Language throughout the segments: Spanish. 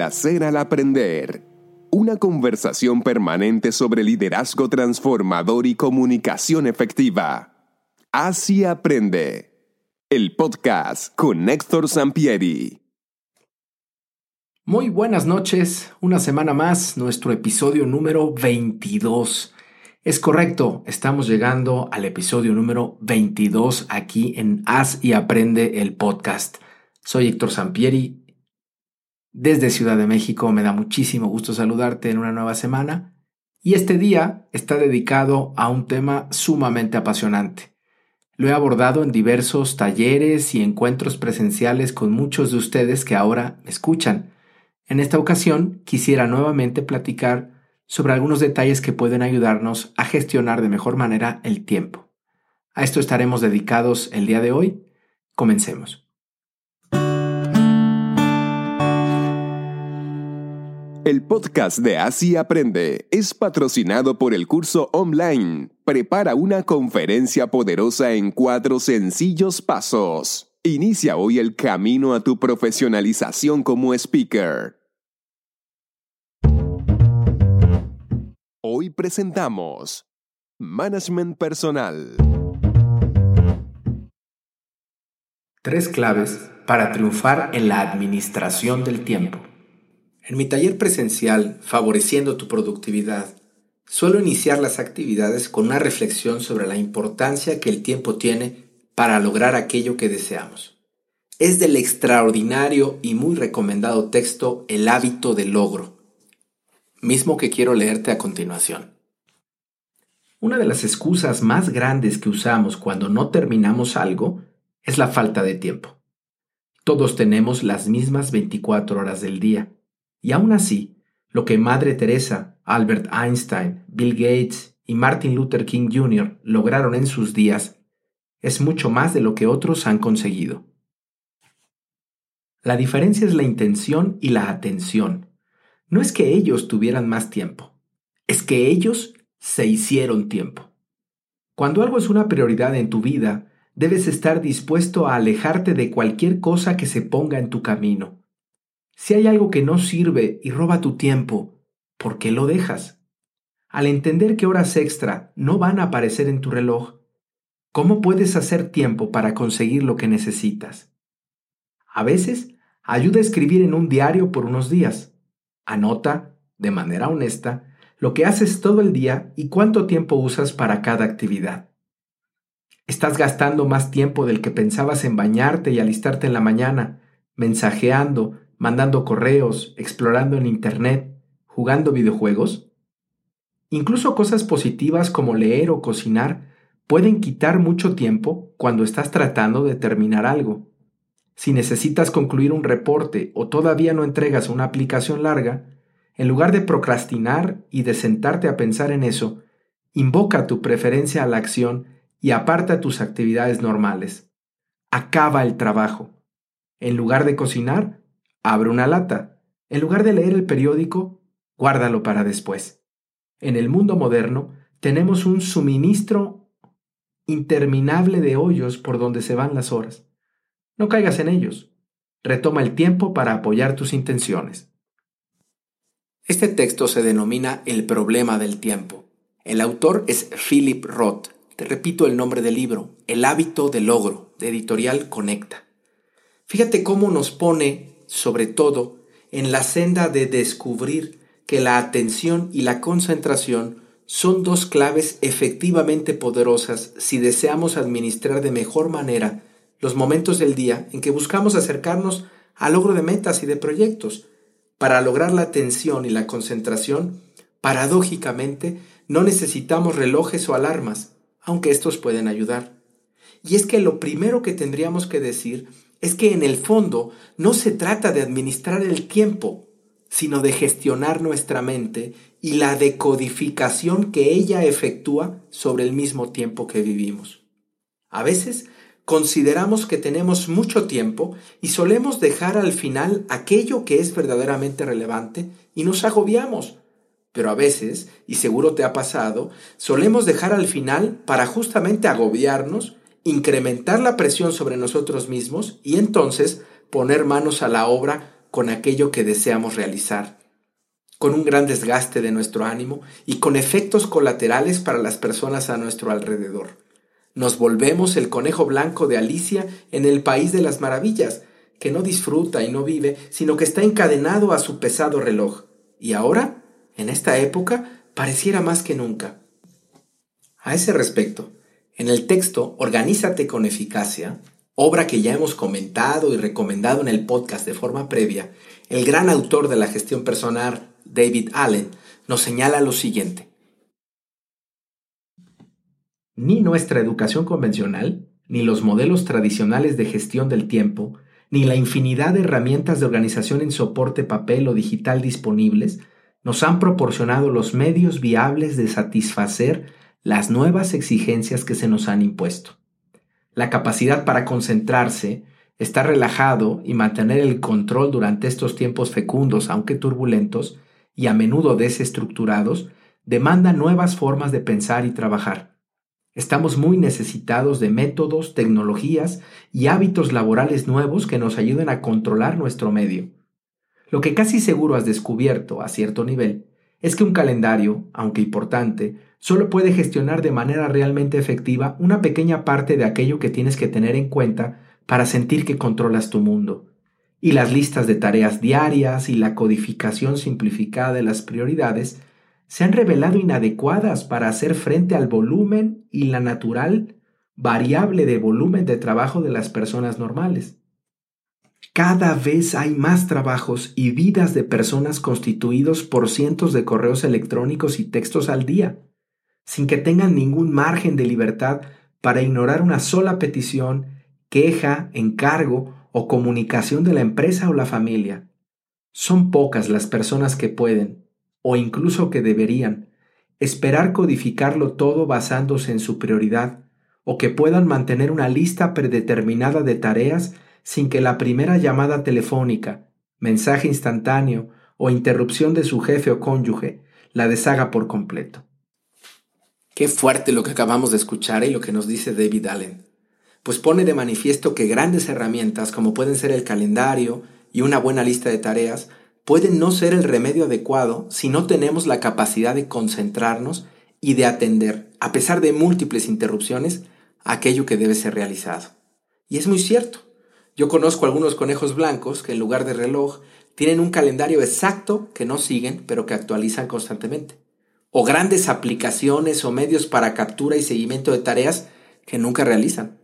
Hacer al aprender. Una conversación permanente sobre liderazgo transformador y comunicación efectiva. Así aprende. El podcast con Héctor Sampieri. Muy buenas noches, una semana más, nuestro episodio número 22. Es correcto, estamos llegando al episodio número 22 aquí en Haz y Aprende el podcast. Soy Héctor Sampieri desde Ciudad de México. Me da muchísimo gusto saludarte en una nueva semana. Y este día está dedicado a un tema sumamente apasionante. Lo he abordado en diversos talleres y encuentros presenciales con muchos de ustedes que ahora me escuchan. En esta ocasión quisiera nuevamente platicar sobre algunos detalles que pueden ayudarnos a gestionar de mejor manera el tiempo. A esto estaremos dedicados el día de hoy. Comencemos. El podcast de Así Aprende es patrocinado por el curso online Prepara una conferencia poderosa en cuatro sencillos pasos. Inicia hoy el camino a tu profesionalización como speaker. Hoy presentamos Management Personal. Tres claves para triunfar en la administración del tiempo. En mi taller presencial, Favoreciendo tu productividad, suelo iniciar las actividades con una reflexión sobre la importancia que el tiempo tiene para lograr aquello que deseamos. Es del extraordinario y muy recomendado texto El hábito del logro, mismo que quiero leerte a continuación. Una de las excusas más grandes que usamos cuando no terminamos algo es la falta de tiempo. Todos tenemos las mismas 24 horas del día y aún así, lo que Madre Teresa, Albert Einstein, Bill Gates y Martin Luther King Jr. lograron en sus días es mucho más de lo que otros han conseguido. La diferencia es la intención y la atención. No es que ellos tuvieran más tiempo, es que ellos se hicieron tiempo. Cuando algo es una prioridad en tu vida, debes estar dispuesto a alejarte de cualquier cosa que se ponga en tu camino si hay algo que no sirve y roba tu tiempo, ¿por qué lo dejas? Al entender que horas extra no van a aparecer en tu reloj, ¿cómo puedes hacer tiempo para conseguir lo que necesitas? A veces, ayuda a escribir en un diario por unos días. Anota, de manera honesta, lo que haces todo el día y cuánto tiempo usas para cada actividad. Estás gastando más tiempo del que pensabas en bañarte y alistarte en la mañana, mensajeando, mandando correos, explorando en Internet, jugando videojuegos? Incluso cosas positivas como leer o cocinar pueden quitar mucho tiempo cuando estás tratando de terminar algo. Si necesitas concluir un reporte o todavía no entregas una aplicación larga, en lugar de procrastinar y de sentarte a pensar en eso, invoca tu preferencia a la acción y aparta tus actividades normales. Acaba el trabajo. En lugar de cocinar, Abre una lata. En lugar de leer el periódico, guárdalo para después. En el mundo moderno tenemos un suministro interminable de hoyos por donde se van las horas. No caigas en ellos. Retoma el tiempo para apoyar tus intenciones. Este texto se denomina El problema del tiempo. El autor es Philip Roth. Te repito el nombre del libro, El hábito del logro, de editorial Conecta. Fíjate cómo nos pone, sobre todo, en la senda de descubrir que la atención y la concentración son dos claves efectivamente poderosas si deseamos administrar de mejor manera los momentos del día en que buscamos acercarnos al logro de metas y de proyectos. Para lograr la atención y la concentración, paradójicamente, no necesitamos relojes o alarmas, aunque estos pueden ayudar. Y es que lo primero que tendríamos que decir es que en el fondo no se trata de administrar el tiempo, sino de gestionar nuestra mente y la decodificación que ella efectúa sobre el mismo tiempo que vivimos. A veces consideramos que tenemos mucho tiempo y solemos dejar al final aquello que es verdaderamente relevante y nos agobiamos. Pero a veces, y seguro te ha pasado, solemos dejar al final para justamente agobiarnos, incrementar la presión sobre nosotros mismos y entonces poner manos a la obra con aquello que deseamos realizar, con un gran desgaste de nuestro ánimo y con efectos colaterales para las personas a nuestro alrededor. Nos volvemos el conejo blanco de Alicia en el país de las maravillas, que no disfruta y no vive, sino que está encadenado a su pesado reloj. Y ahora, en esta época, pareciera más que nunca. A ese respecto, en el texto Organízate con eficacia, obra que ya hemos comentado y recomendado en el podcast de forma previa, el gran autor de la gestión personal, David Allen, nos señala lo siguiente. Ni nuestra educación convencional, ni los modelos tradicionales de gestión del tiempo, ni la infinidad de herramientas de organización en soporte papel o digital disponibles nos han proporcionado los medios viables de satisfacer las nuevas exigencias que se nos han impuesto. La capacidad para concentrarse, estar relajado y mantener el control durante estos tiempos fecundos, aunque turbulentos, y a menudo desestructurados, demanda nuevas formas de pensar y trabajar. Estamos muy necesitados de métodos, tecnologías y hábitos laborales nuevos que nos ayuden a controlar nuestro medio. Lo que casi seguro has descubierto a cierto nivel es que un calendario, aunque importante, solo puede gestionar de manera realmente efectiva una pequeña parte de aquello que tienes que tener en cuenta para sentir que controlas tu mundo. Y las listas de tareas diarias y la codificación simplificada de las prioridades se han revelado inadecuadas para hacer frente al volumen y la natural variable de volumen de trabajo de las personas normales. Cada vez hay más trabajos y vidas de personas constituidos por cientos de correos electrónicos y textos al día, sin que tengan ningún margen de libertad para ignorar una sola petición, queja, encargo o comunicación de la empresa o la familia. Son pocas las personas que pueden, o incluso que deberían, esperar codificarlo todo basándose en su prioridad, o que puedan mantener una lista predeterminada de tareas sin que la primera llamada telefónica, mensaje instantáneo o interrupción de su jefe o cónyuge la deshaga por completo. Qué fuerte lo que acabamos de escuchar y lo que nos dice David Allen, pues pone de manifiesto que grandes herramientas como pueden ser el calendario y una buena lista de tareas puede no ser el remedio adecuado si no tenemos la capacidad de concentrarnos y de atender, a pesar de múltiples interrupciones, aquello que debe ser realizado. Y es muy cierto. Yo conozco algunos conejos blancos que en lugar de reloj tienen un calendario exacto que no siguen, pero que actualizan constantemente. O grandes aplicaciones o medios para captura y seguimiento de tareas que nunca realizan.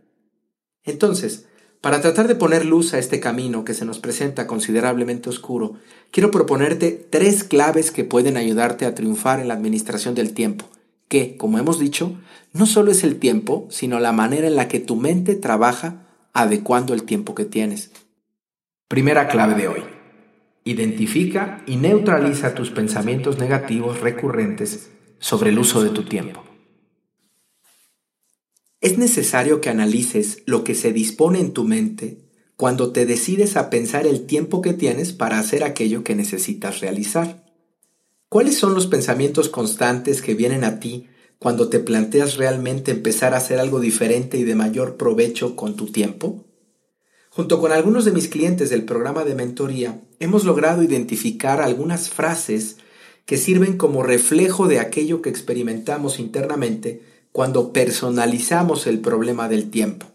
Entonces, para tratar de poner luz a este camino que se nos presenta considerablemente oscuro, quiero proponerte tres claves que pueden ayudarte a triunfar en la administración del tiempo, que, como hemos dicho, no solo es el tiempo, sino la manera en la que tu mente trabaja adecuando el tiempo que tienes. Primera clave de hoy. Identifica y neutraliza tus pensamientos negativos recurrentes sobre el uso de tu tiempo. Es necesario que analices lo que se dispone en tu mente cuando te decides a pensar el tiempo que tienes para hacer aquello que necesitas realizar. ¿Cuáles son los pensamientos constantes que vienen a ti cuando te planteas realmente empezar a hacer algo diferente y de mayor provecho con tu tiempo? Junto con algunos de mis clientes del programa de mentoría, hemos logrado identificar algunas frases que sirven como reflejo de aquello que experimentamos internamente cuando personalizamos el problema del tiempo.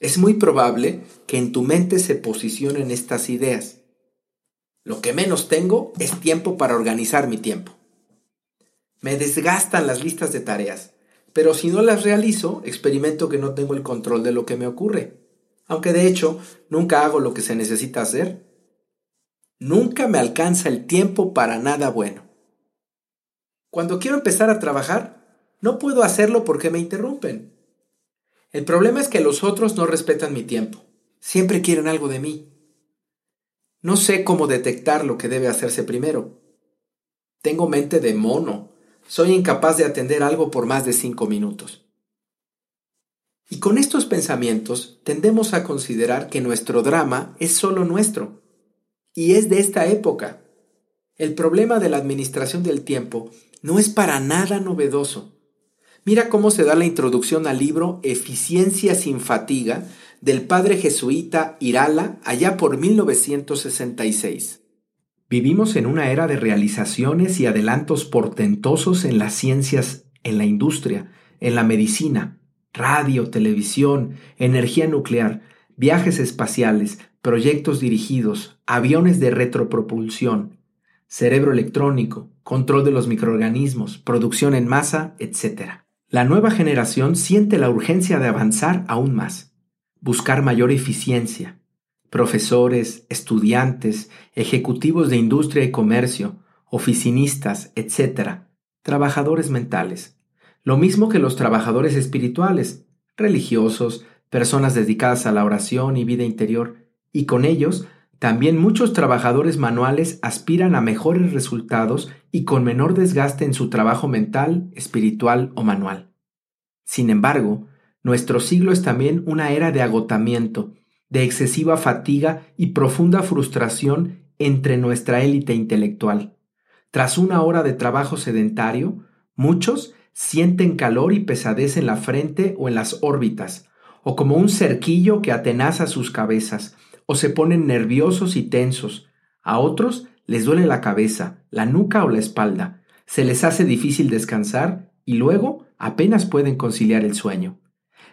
Es muy probable que en tu mente se posicionen estas ideas. Lo que menos tengo es tiempo para organizar mi tiempo. Me desgastan las listas de tareas, pero si no las realizo, experimento que no tengo el control de lo que me ocurre. Aunque de hecho nunca hago lo que se necesita hacer. Nunca me alcanza el tiempo para nada bueno. Cuando quiero empezar a trabajar, no puedo hacerlo porque me interrumpen. El problema es que los otros no respetan mi tiempo. Siempre quieren algo de mí. No sé cómo detectar lo que debe hacerse primero. Tengo mente de mono. Soy incapaz de atender algo por más de cinco minutos. Y con estos pensamientos tendemos a considerar que nuestro drama es solo nuestro. Y es de esta época. El problema de la administración del tiempo no es para nada novedoso. Mira cómo se da la introducción al libro Eficiencia sin fatiga del padre jesuita Irala allá por 1966. Vivimos en una era de realizaciones y adelantos portentosos en las ciencias, en la industria, en la medicina, radio, televisión, energía nuclear, viajes espaciales, proyectos dirigidos, aviones de retropropulsión, cerebro electrónico, control de los microorganismos, producción en masa, etc. La nueva generación siente la urgencia de avanzar aún más, buscar mayor eficiencia. Profesores, estudiantes, ejecutivos de industria y comercio, oficinistas, etc. Trabajadores mentales. Lo mismo que los trabajadores espirituales, religiosos, personas dedicadas a la oración y vida interior, y con ellos también muchos trabajadores manuales aspiran a mejores resultados y con menor desgaste en su trabajo mental, espiritual o manual. Sin embargo, nuestro siglo es también una era de agotamiento, de excesiva fatiga y profunda frustración entre nuestra élite intelectual. Tras una hora de trabajo sedentario, muchos sienten calor y pesadez en la frente o en las órbitas, o como un cerquillo que atenaza sus cabezas, o se ponen nerviosos y tensos. A otros les duele la cabeza, la nuca o la espalda. Se les hace difícil descansar y luego apenas pueden conciliar el sueño.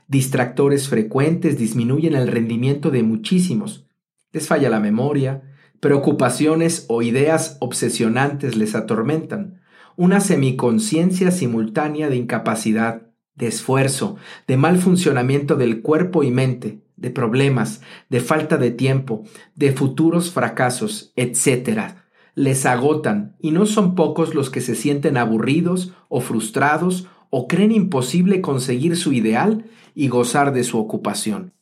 Distractores frecuentes disminuyen el rendimiento de muchísimos. Les falla la memoria, preocupaciones o ideas obsesionantes les atormentan. Una semiconciencia simultánea de incapacidad, de esfuerzo, de mal funcionamiento del cuerpo y mente, de problemas, de falta de tiempo, de futuros fracasos, etc. Les agotan y no son pocos los que se sienten aburridos o frustrados o creen imposible conseguir su ideal y gozar de su ocupación.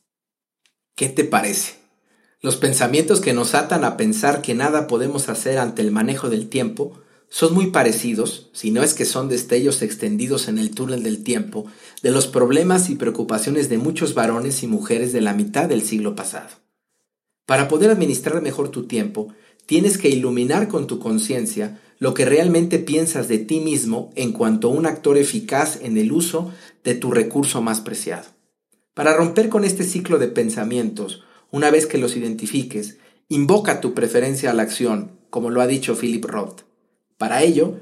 ¿Qué te parece? Los pensamientos que nos atan a pensar que nada podemos hacer ante el manejo del tiempo son muy parecidos, si no es que son destellos extendidos en el túnel del tiempo, de los problemas y preocupaciones de muchos varones y mujeres de la mitad del siglo pasado. Para poder administrar mejor tu tiempo, tienes que iluminar con tu conciencia lo que realmente piensas de ti mismo en cuanto a un actor eficaz en el uso de tu recurso más preciado. Para romper con este ciclo de pensamientos, una vez que los identifiques, invoca tu preferencia a la acción, como lo ha dicho Philip Roth. Para ello,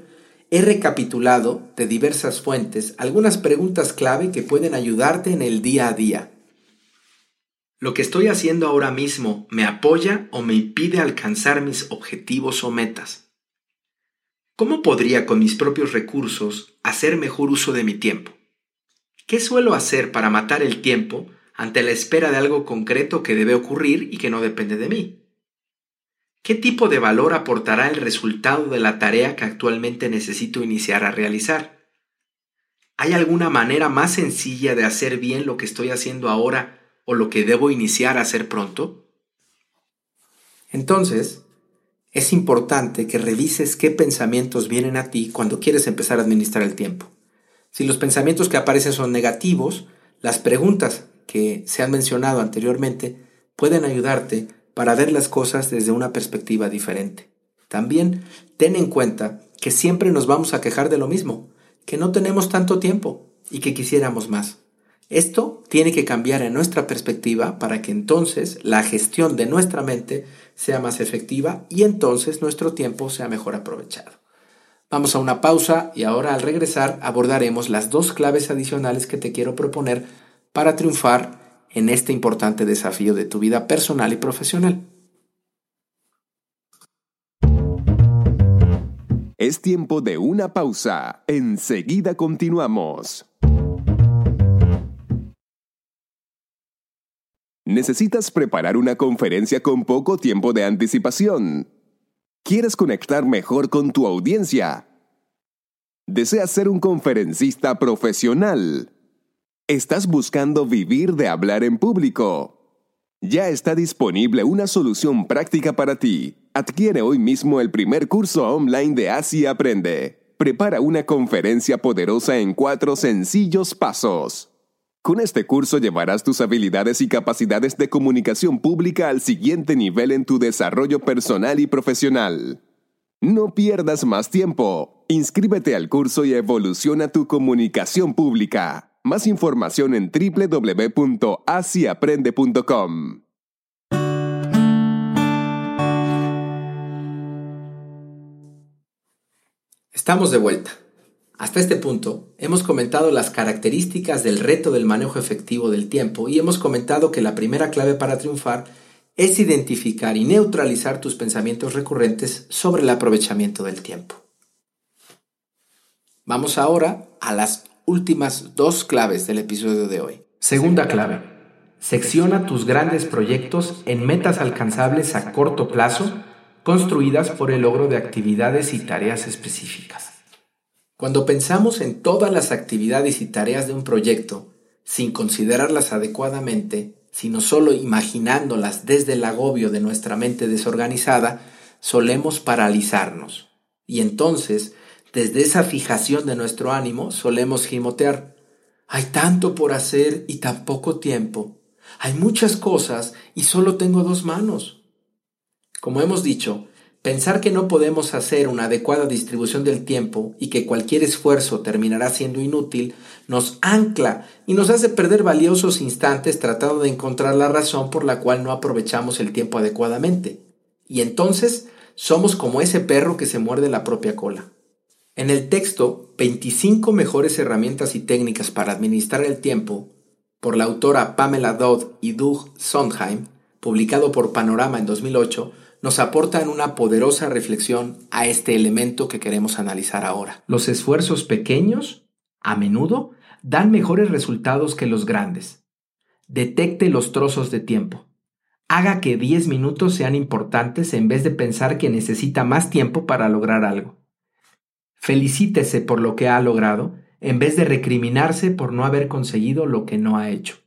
he recapitulado de diversas fuentes algunas preguntas clave que pueden ayudarte en el día a día. ¿Lo que estoy haciendo ahora mismo me apoya o me impide alcanzar mis objetivos o metas? ¿Cómo podría con mis propios recursos hacer mejor uso de mi tiempo? ¿Qué suelo hacer para matar el tiempo ante la espera de algo concreto que debe ocurrir y que no depende de mí? ¿Qué tipo de valor aportará el resultado de la tarea que actualmente necesito iniciar a realizar? ¿Hay alguna manera más sencilla de hacer bien lo que estoy haciendo ahora o lo que debo iniciar a hacer pronto? Entonces, es importante que revises qué pensamientos vienen a ti cuando quieres empezar a administrar el tiempo. Si los pensamientos que aparecen son negativos, las preguntas que se han mencionado anteriormente pueden ayudarte para ver las cosas desde una perspectiva diferente. También ten en cuenta que siempre nos vamos a quejar de lo mismo, que no tenemos tanto tiempo y que quisiéramos más. Esto tiene que cambiar en nuestra perspectiva para que entonces la gestión de nuestra mente sea más efectiva y entonces nuestro tiempo sea mejor aprovechado. Vamos a una pausa y ahora al regresar abordaremos las dos claves adicionales que te quiero proponer para triunfar en este importante desafío de tu vida personal y profesional. Es tiempo de una pausa. Enseguida continuamos. ¿Necesitas preparar una conferencia con poco tiempo de anticipación? ¿Quieres conectar mejor con tu audiencia? ¿Deseas ser un conferencista profesional? ¿Estás buscando vivir de hablar en público? Ya está disponible una solución práctica para ti. Adquiere hoy mismo el primer curso online de Así Aprende. Prepara una conferencia poderosa en cuatro sencillos pasos. Con este curso llevarás tus habilidades y capacidades de comunicación pública al siguiente nivel en tu desarrollo personal y profesional. No pierdas más tiempo. Inscríbete al curso y evoluciona tu comunicación pública. Más información en www.asiaprende.com. Estamos de vuelta. Hasta este punto, hemos comentado las características del reto del manejo efectivo del tiempo y hemos comentado que la primera clave para triunfar es identificar y neutralizar tus pensamientos recurrentes sobre el aprovechamiento del tiempo. Vamos ahora a las últimas dos claves del episodio de hoy. Segunda clave. Secciona tus grandes proyectos en metas alcanzables a corto plazo, construidas por el logro de actividades y tareas específicas. Cuando pensamos en todas las actividades y tareas de un proyecto, sin considerarlas adecuadamente, sino solo imaginándolas desde el agobio de nuestra mente desorganizada, solemos paralizarnos. Y entonces desde esa fijación de nuestro ánimo solemos gimotear. Hay tanto por hacer y tan poco tiempo. Hay muchas cosas y solo tengo dos manos. Como hemos dicho, pensar que no podemos hacer una adecuada distribución del tiempo y que cualquier esfuerzo terminará siendo inútil nos ancla y nos hace perder valiosos instantes tratando de encontrar la razón por la cual no aprovechamos el tiempo adecuadamente. Y entonces somos como ese perro que se muerde la propia cola. En el texto 25 mejores herramientas y técnicas para administrar el tiempo, por la autora Pamela Dodd y Doug Sondheim, publicado por Panorama en 2008, nos aportan una poderosa reflexión a este elemento que queremos analizar ahora. Los esfuerzos pequeños, a menudo, dan mejores resultados que los grandes. Detecte los trozos de tiempo. Haga que 10 minutos sean importantes en vez de pensar que necesita más tiempo para lograr algo. Felicítese por lo que ha logrado en vez de recriminarse por no haber conseguido lo que no ha hecho.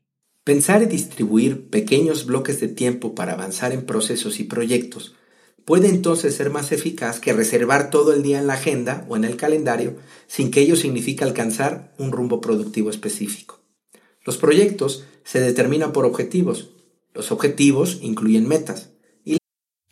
Pensar y distribuir pequeños bloques de tiempo para avanzar en procesos y proyectos puede entonces ser más eficaz que reservar todo el día en la agenda o en el calendario sin que ello signifique alcanzar un rumbo productivo específico. Los proyectos se determinan por objetivos. Los objetivos incluyen metas.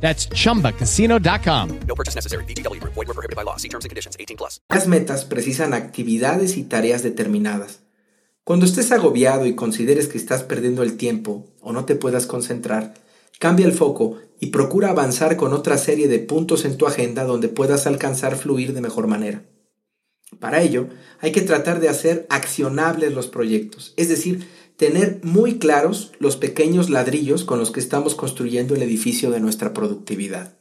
That's chumbacasino.com. No purchase necessary. VGW Group. Void were prohibited by law. See terms and conditions. 18 plus. Las metas precisan actividades y tareas determinadas. Cuando estés agobiado y consideres que estás perdiendo el tiempo o no te puedas concentrar, cambia el foco y procura avanzar con otra serie de puntos en tu agenda donde puedas alcanzar fluir de mejor manera. Para ello, hay que tratar de hacer accionables los proyectos, es decir, tener muy claros los pequeños ladrillos con los que estamos construyendo el edificio de nuestra productividad.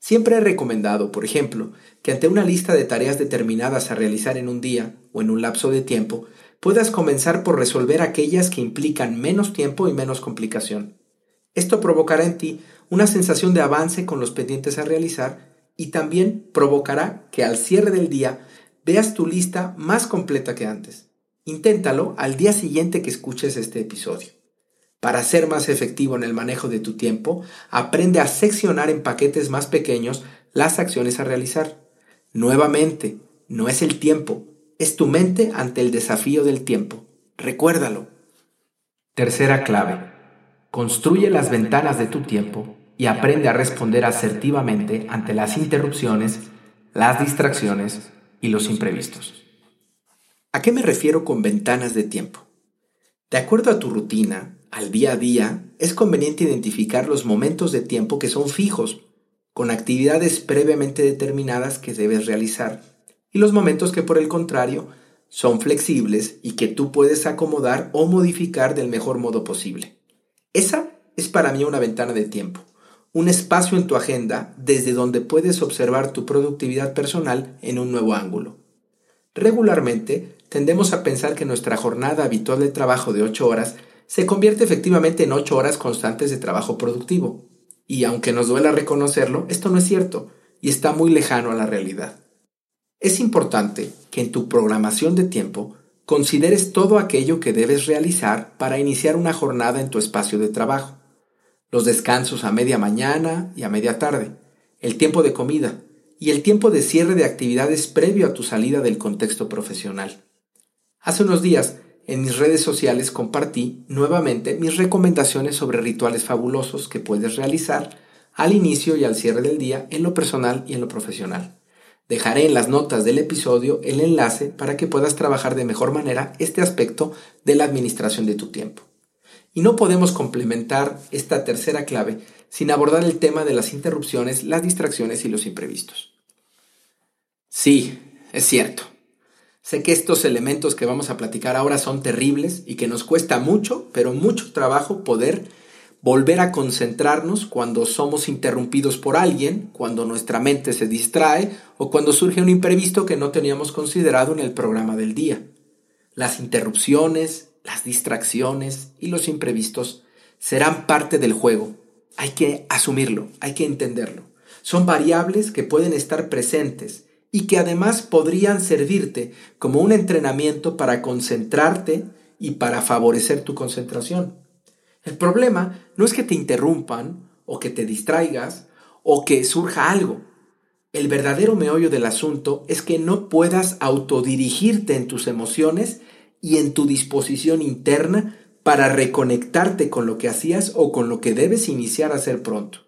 Siempre he recomendado, por ejemplo, que ante una lista de tareas determinadas a realizar en un día o en un lapso de tiempo, puedas comenzar por resolver aquellas que implican menos tiempo y menos complicación. Esto provocará en ti una sensación de avance con los pendientes a realizar y también provocará que al cierre del día veas tu lista más completa que antes. Inténtalo al día siguiente que escuches este episodio. Para ser más efectivo en el manejo de tu tiempo, aprende a seccionar en paquetes más pequeños las acciones a realizar. Nuevamente, no es el tiempo, es tu mente ante el desafío del tiempo. Recuérdalo. Tercera clave. Construye las ventanas de tu tiempo y aprende a responder asertivamente ante las interrupciones, las distracciones y los imprevistos. ¿A qué me refiero con ventanas de tiempo? De acuerdo a tu rutina, al día a día, es conveniente identificar los momentos de tiempo que son fijos, con actividades previamente determinadas que debes realizar, y los momentos que por el contrario son flexibles y que tú puedes acomodar o modificar del mejor modo posible. Esa es para mí una ventana de tiempo, un espacio en tu agenda desde donde puedes observar tu productividad personal en un nuevo ángulo. Regularmente tendemos a pensar que nuestra jornada habitual de trabajo de 8 horas se convierte efectivamente en 8 horas constantes de trabajo productivo. Y aunque nos duela reconocerlo, esto no es cierto y está muy lejano a la realidad. Es importante que en tu programación de tiempo consideres todo aquello que debes realizar para iniciar una jornada en tu espacio de trabajo los descansos a media mañana y a media tarde, el tiempo de comida y el tiempo de cierre de actividades previo a tu salida del contexto profesional. Hace unos días, en mis redes sociales compartí nuevamente mis recomendaciones sobre rituales fabulosos que puedes realizar al inicio y al cierre del día en lo personal y en lo profesional. Dejaré en las notas del episodio el enlace para que puedas trabajar de mejor manera este aspecto de la administración de tu tiempo. Y no podemos complementar esta tercera clave sin abordar el tema de las interrupciones, las distracciones y los imprevistos. Sí, es cierto. Sé que estos elementos que vamos a platicar ahora son terribles y que nos cuesta mucho, pero mucho trabajo poder volver a concentrarnos cuando somos interrumpidos por alguien, cuando nuestra mente se distrae o cuando surge un imprevisto que no teníamos considerado en el programa del día. Las interrupciones, las distracciones y los imprevistos serán parte del juego. Hay que asumirlo, hay que entenderlo. Son variables que pueden estar presentes y que además podrían servirte como un entrenamiento para concentrarte y para favorecer tu concentración. El problema no es que te interrumpan o que te distraigas o que surja algo. El verdadero meollo del asunto es que no puedas autodirigirte en tus emociones y en tu disposición interna para reconectarte con lo que hacías o con lo que debes iniciar a hacer pronto.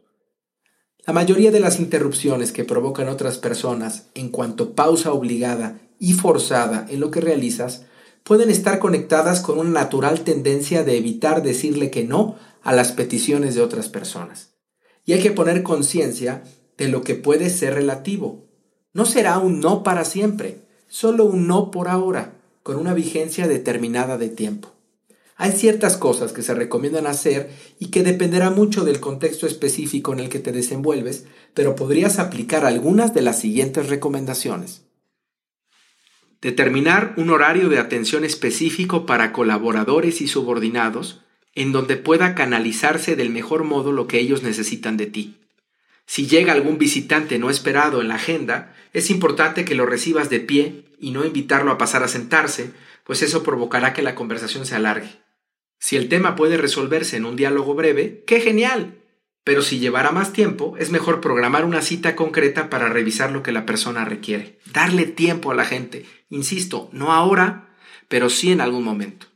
La mayoría de las interrupciones que provocan otras personas en cuanto pausa obligada y forzada en lo que realizas pueden estar conectadas con una natural tendencia de evitar decirle que no a las peticiones de otras personas. Y hay que poner conciencia de lo que puede ser relativo. No será un no para siempre, solo un no por ahora con una vigencia determinada de tiempo. Hay ciertas cosas que se recomiendan hacer y que dependerá mucho del contexto específico en el que te desenvuelves, pero podrías aplicar algunas de las siguientes recomendaciones. Determinar un horario de atención específico para colaboradores y subordinados en donde pueda canalizarse del mejor modo lo que ellos necesitan de ti. Si llega algún visitante no esperado en la agenda, es importante que lo recibas de pie y no invitarlo a pasar a sentarse, pues eso provocará que la conversación se alargue. Si el tema puede resolverse en un diálogo breve, ¡qué genial! Pero si llevará más tiempo, es mejor programar una cita concreta para revisar lo que la persona requiere. Darle tiempo a la gente. Insisto, no ahora, pero sí en algún momento.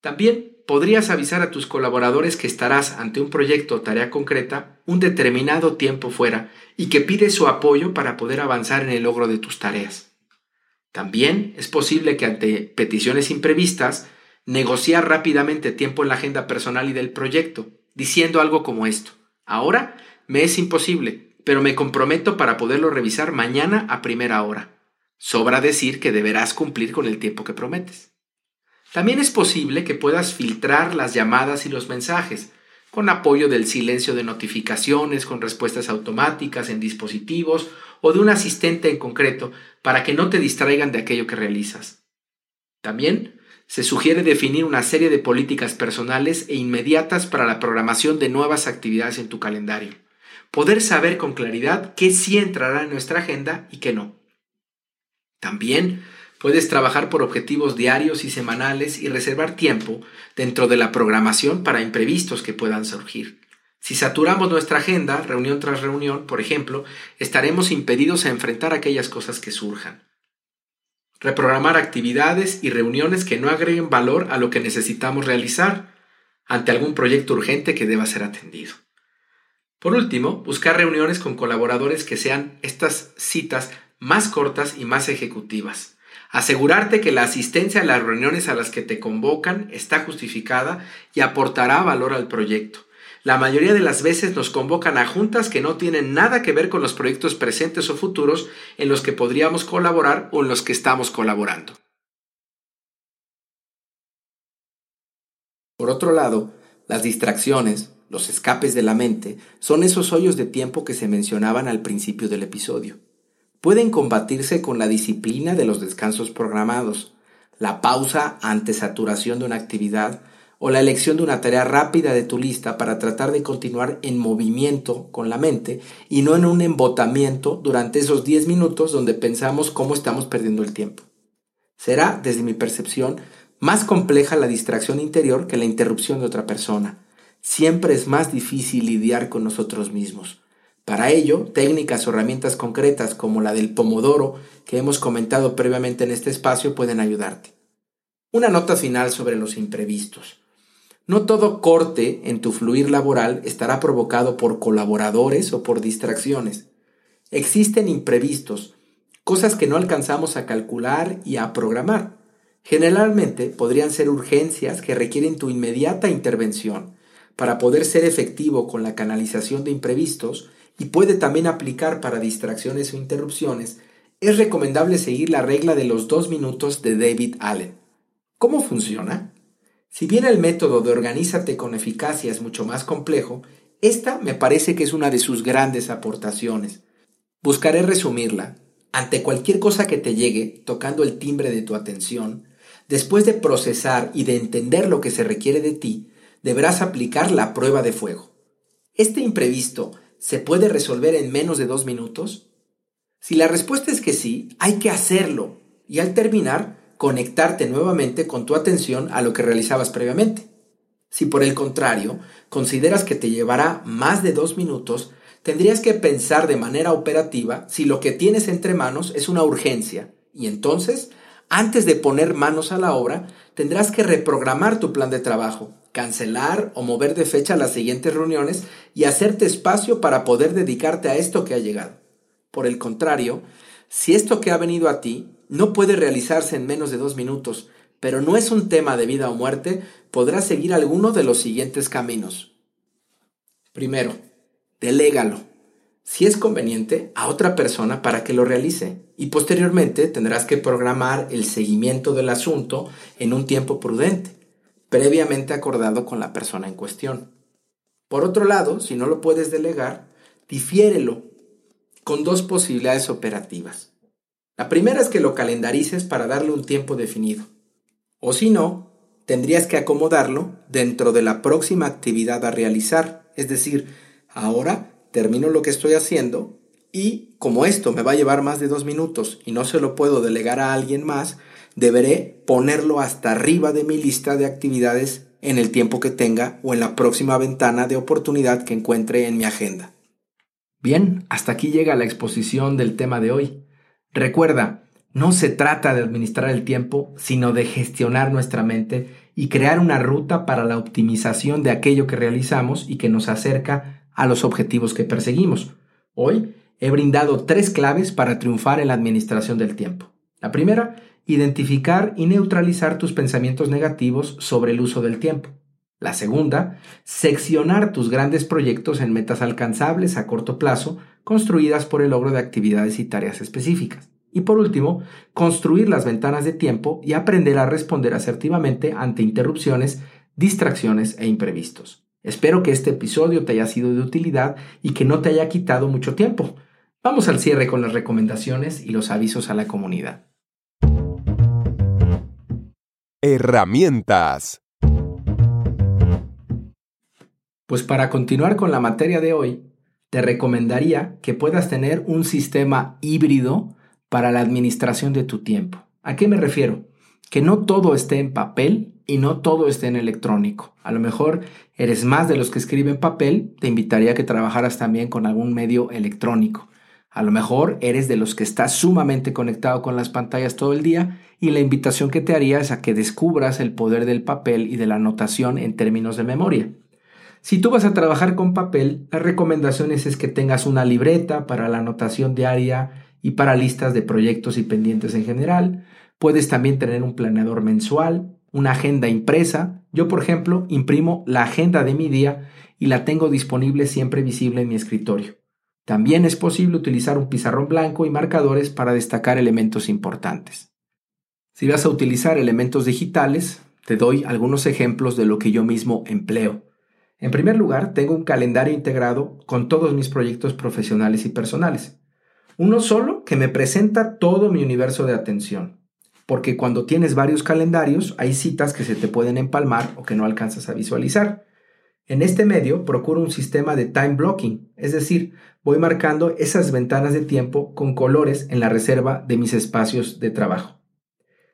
También podrías avisar a tus colaboradores que estarás ante un proyecto o tarea concreta un determinado tiempo fuera y que pides su apoyo para poder avanzar en el logro de tus tareas. También es posible que ante peticiones imprevistas negociar rápidamente tiempo en la agenda personal y del proyecto, diciendo algo como esto. Ahora me es imposible, pero me comprometo para poderlo revisar mañana a primera hora. Sobra decir que deberás cumplir con el tiempo que prometes. También es posible que puedas filtrar las llamadas y los mensajes, con apoyo del silencio de notificaciones, con respuestas automáticas en dispositivos o de un asistente en concreto para que no te distraigan de aquello que realizas. También se sugiere definir una serie de políticas personales e inmediatas para la programación de nuevas actividades en tu calendario. Poder saber con claridad qué sí entrará en nuestra agenda y qué no. También Puedes trabajar por objetivos diarios y semanales y reservar tiempo dentro de la programación para imprevistos que puedan surgir. Si saturamos nuestra agenda, reunión tras reunión, por ejemplo, estaremos impedidos a enfrentar aquellas cosas que surjan. Reprogramar actividades y reuniones que no agreguen valor a lo que necesitamos realizar ante algún proyecto urgente que deba ser atendido. Por último, buscar reuniones con colaboradores que sean estas citas más cortas y más ejecutivas. Asegurarte que la asistencia a las reuniones a las que te convocan está justificada y aportará valor al proyecto. La mayoría de las veces nos convocan a juntas que no tienen nada que ver con los proyectos presentes o futuros en los que podríamos colaborar o en los que estamos colaborando. Por otro lado, las distracciones, los escapes de la mente, son esos hoyos de tiempo que se mencionaban al principio del episodio pueden combatirse con la disciplina de los descansos programados, la pausa ante saturación de una actividad o la elección de una tarea rápida de tu lista para tratar de continuar en movimiento con la mente y no en un embotamiento durante esos 10 minutos donde pensamos cómo estamos perdiendo el tiempo. Será, desde mi percepción, más compleja la distracción interior que la interrupción de otra persona. Siempre es más difícil lidiar con nosotros mismos. Para ello, técnicas o herramientas concretas como la del pomodoro que hemos comentado previamente en este espacio pueden ayudarte. Una nota final sobre los imprevistos. No todo corte en tu fluir laboral estará provocado por colaboradores o por distracciones. Existen imprevistos, cosas que no alcanzamos a calcular y a programar. Generalmente podrían ser urgencias que requieren tu inmediata intervención. Para poder ser efectivo con la canalización de imprevistos, y puede también aplicar para distracciones o interrupciones, es recomendable seguir la regla de los dos minutos de David Allen. ¿Cómo funciona? Si bien el método de organízate con eficacia es mucho más complejo, esta me parece que es una de sus grandes aportaciones. Buscaré resumirla. Ante cualquier cosa que te llegue, tocando el timbre de tu atención, después de procesar y de entender lo que se requiere de ti, deberás aplicar la prueba de fuego. Este imprevisto ¿Se puede resolver en menos de dos minutos? Si la respuesta es que sí, hay que hacerlo y al terminar, conectarte nuevamente con tu atención a lo que realizabas previamente. Si por el contrario consideras que te llevará más de dos minutos, tendrías que pensar de manera operativa si lo que tienes entre manos es una urgencia y entonces, antes de poner manos a la obra, tendrás que reprogramar tu plan de trabajo cancelar o mover de fecha las siguientes reuniones y hacerte espacio para poder dedicarte a esto que ha llegado. Por el contrario, si esto que ha venido a ti no puede realizarse en menos de dos minutos, pero no es un tema de vida o muerte, podrás seguir alguno de los siguientes caminos. Primero, delégalo, si es conveniente, a otra persona para que lo realice y posteriormente tendrás que programar el seguimiento del asunto en un tiempo prudente previamente acordado con la persona en cuestión. Por otro lado, si no lo puedes delegar, difiérelo con dos posibilidades operativas. La primera es que lo calendarices para darle un tiempo definido. O si no, tendrías que acomodarlo dentro de la próxima actividad a realizar. Es decir, ahora termino lo que estoy haciendo y como esto me va a llevar más de dos minutos y no se lo puedo delegar a alguien más, deberé ponerlo hasta arriba de mi lista de actividades en el tiempo que tenga o en la próxima ventana de oportunidad que encuentre en mi agenda. Bien, hasta aquí llega la exposición del tema de hoy. Recuerda, No se trata de administrar el tiempo, sino de gestionar nuestra mente y crear una ruta para la optimización de aquello que realizamos y que nos acerca a los objetivos que perseguimos. Hoy he brindado tres claves para triunfar en la administración del tiempo. La primera, identificar y neutralizar tus pensamientos negativos sobre el uso del tiempo. La segunda, seccionar tus grandes proyectos en metas alcanzables a corto plazo, construidas por el logro de actividades y tareas específicas. Y por último, construir las ventanas de tiempo y aprender a responder asertivamente ante interrupciones, distracciones e imprevistos. Espero que este episodio te haya sido de utilidad y que no te haya quitado mucho tiempo. Vamos al cierre con las recomendaciones y los avisos a la comunidad. Herramientas. Pues para continuar con la materia de hoy, te recomendaría que puedas tener un sistema híbrido para la administración de tu tiempo. ¿A qué me refiero? Que no todo esté en papel y no todo esté en electrónico. A lo mejor eres más de los que escriben papel, te invitaría que trabajaras también con algún medio electrónico. A lo mejor eres de los que estás sumamente conectado con las pantallas todo el día y la invitación que te haría es a que descubras el poder del papel y de la anotación en términos de memoria. Si tú vas a trabajar con papel, las recomendaciones es que tengas una libreta para la anotación diaria y para listas de proyectos y pendientes en general. Puedes también tener un planeador mensual, una agenda impresa. Yo, por ejemplo, imprimo la agenda de mi día y la tengo disponible siempre visible en mi escritorio. También es posible utilizar un pizarrón blanco y marcadores para destacar elementos importantes. Si vas a utilizar elementos digitales, te doy algunos ejemplos de lo que yo mismo empleo. En primer lugar, tengo un calendario integrado con todos mis proyectos profesionales y personales. Uno solo que me presenta todo mi universo de atención. Porque cuando tienes varios calendarios, hay citas que se te pueden empalmar o que no alcanzas a visualizar. En este medio procuro un sistema de time blocking, es decir, voy marcando esas ventanas de tiempo con colores en la reserva de mis espacios de trabajo.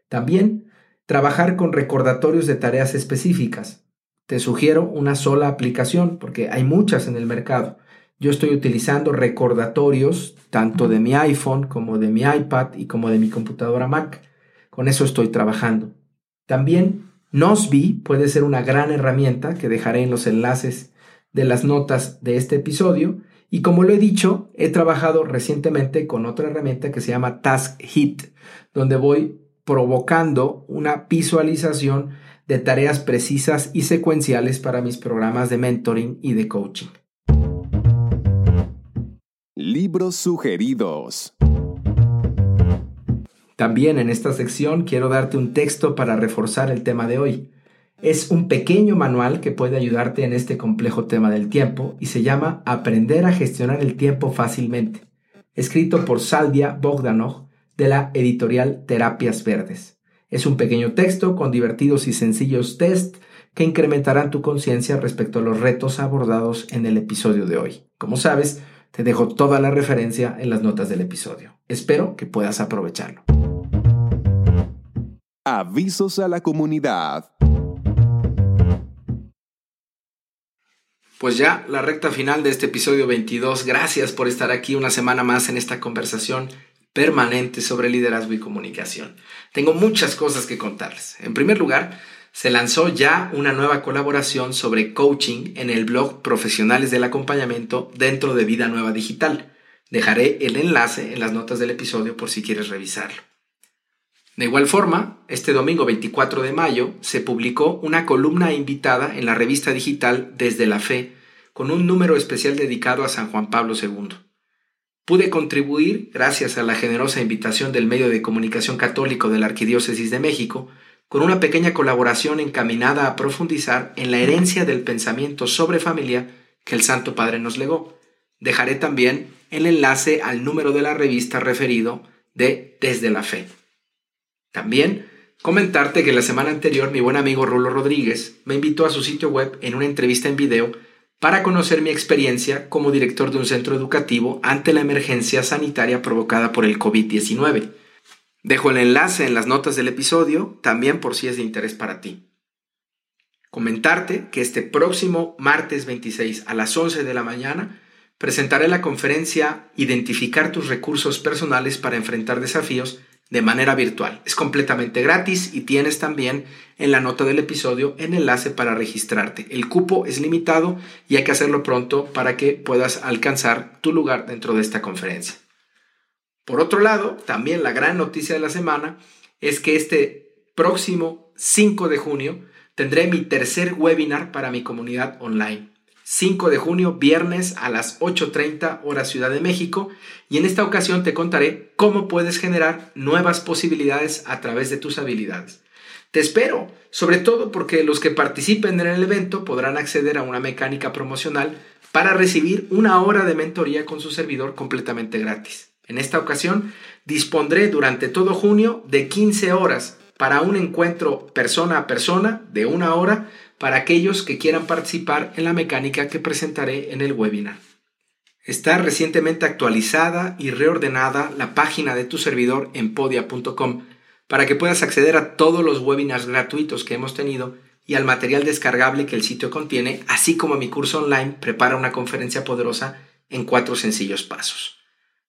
También trabajar con recordatorios de tareas específicas. Te sugiero una sola aplicación porque hay muchas en el mercado. Yo estoy utilizando recordatorios tanto de mi iPhone como de mi iPad y como de mi computadora Mac. Con eso estoy trabajando. También Nosby puede ser una gran herramienta que dejaré en los enlaces de las notas de este episodio. Y como lo he dicho, he trabajado recientemente con otra herramienta que se llama Task Hit, donde voy provocando una visualización de tareas precisas y secuenciales para mis programas de mentoring y de coaching. Libros sugeridos. También en esta sección quiero darte un texto para reforzar el tema de hoy. Es un pequeño manual que puede ayudarte en este complejo tema del tiempo y se llama Aprender a gestionar el tiempo fácilmente, escrito por Saldia Bogdanov de la editorial Terapias Verdes. Es un pequeño texto con divertidos y sencillos test que incrementarán tu conciencia respecto a los retos abordados en el episodio de hoy. Como sabes, te dejo toda la referencia en las notas del episodio. Espero que puedas aprovecharlo. Avisos a la comunidad. Pues ya la recta final de este episodio 22. Gracias por estar aquí una semana más en esta conversación permanente sobre liderazgo y comunicación. Tengo muchas cosas que contarles. En primer lugar, se lanzó ya una nueva colaboración sobre coaching en el blog Profesionales del Acompañamiento dentro de Vida Nueva Digital. Dejaré el enlace en las notas del episodio por si quieres revisarlo. De igual forma, este domingo 24 de mayo se publicó una columna invitada en la revista digital Desde la Fe, con un número especial dedicado a San Juan Pablo II. Pude contribuir, gracias a la generosa invitación del medio de comunicación católico de la Arquidiócesis de México, con una pequeña colaboración encaminada a profundizar en la herencia del pensamiento sobre familia que el Santo Padre nos legó. Dejaré también el enlace al número de la revista referido de Desde la Fe. También comentarte que la semana anterior mi buen amigo Rulo Rodríguez me invitó a su sitio web en una entrevista en video para conocer mi experiencia como director de un centro educativo ante la emergencia sanitaria provocada por el COVID-19. Dejo el enlace en las notas del episodio, también por si es de interés para ti. Comentarte que este próximo martes 26 a las 11 de la mañana presentaré la conferencia Identificar tus recursos personales para enfrentar desafíos de manera virtual. Es completamente gratis y tienes también en la nota del episodio el enlace para registrarte. El cupo es limitado y hay que hacerlo pronto para que puedas alcanzar tu lugar dentro de esta conferencia. Por otro lado, también la gran noticia de la semana es que este próximo 5 de junio tendré mi tercer webinar para mi comunidad online. 5 de junio, viernes a las 8.30 hora Ciudad de México y en esta ocasión te contaré cómo puedes generar nuevas posibilidades a través de tus habilidades. Te espero, sobre todo porque los que participen en el evento podrán acceder a una mecánica promocional para recibir una hora de mentoría con su servidor completamente gratis. En esta ocasión dispondré durante todo junio de 15 horas para un encuentro persona a persona de una hora para aquellos que quieran participar en la mecánica que presentaré en el webinar. Está recientemente actualizada y reordenada la página de tu servidor en podia.com para que puedas acceder a todos los webinars gratuitos que hemos tenido y al material descargable que el sitio contiene, así como a mi curso online Prepara una conferencia poderosa en cuatro sencillos pasos.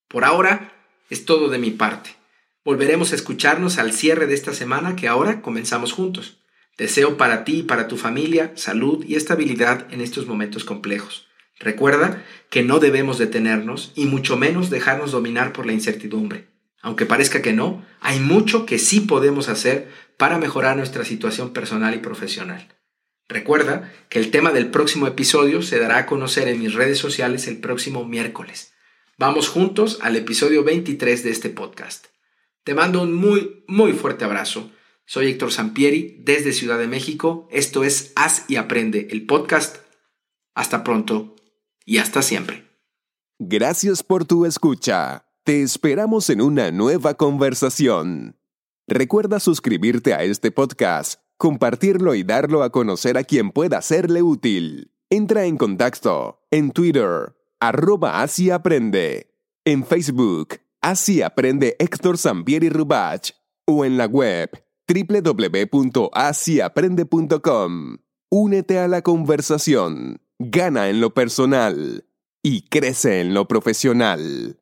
Por ahora es todo de mi parte. Volveremos a escucharnos al cierre de esta semana que ahora comenzamos juntos. Deseo para ti y para tu familia salud y estabilidad en estos momentos complejos. Recuerda que no debemos detenernos y mucho menos dejarnos dominar por la incertidumbre. Aunque parezca que no, hay mucho que sí podemos hacer para mejorar nuestra situación personal y profesional. Recuerda que el tema del próximo episodio se dará a conocer en mis redes sociales el próximo miércoles. Vamos juntos al episodio 23 de este podcast. Te mando un muy, muy fuerte abrazo soy Héctor Sampieri desde Ciudad de México. Esto es Haz y Aprende, el podcast. Hasta pronto y hasta siempre. Gracias por tu escucha. Te esperamos en una nueva conversación. Recuerda suscribirte a este podcast, compartirlo y darlo a conocer a quien pueda serle útil. Entra en contacto en Twitter, arroba Aprende, en Facebook, Así Aprende Héctor Sampieri Rubach, o en la web www.asiaprende.com. Únete a la conversación, gana en lo personal y crece en lo profesional.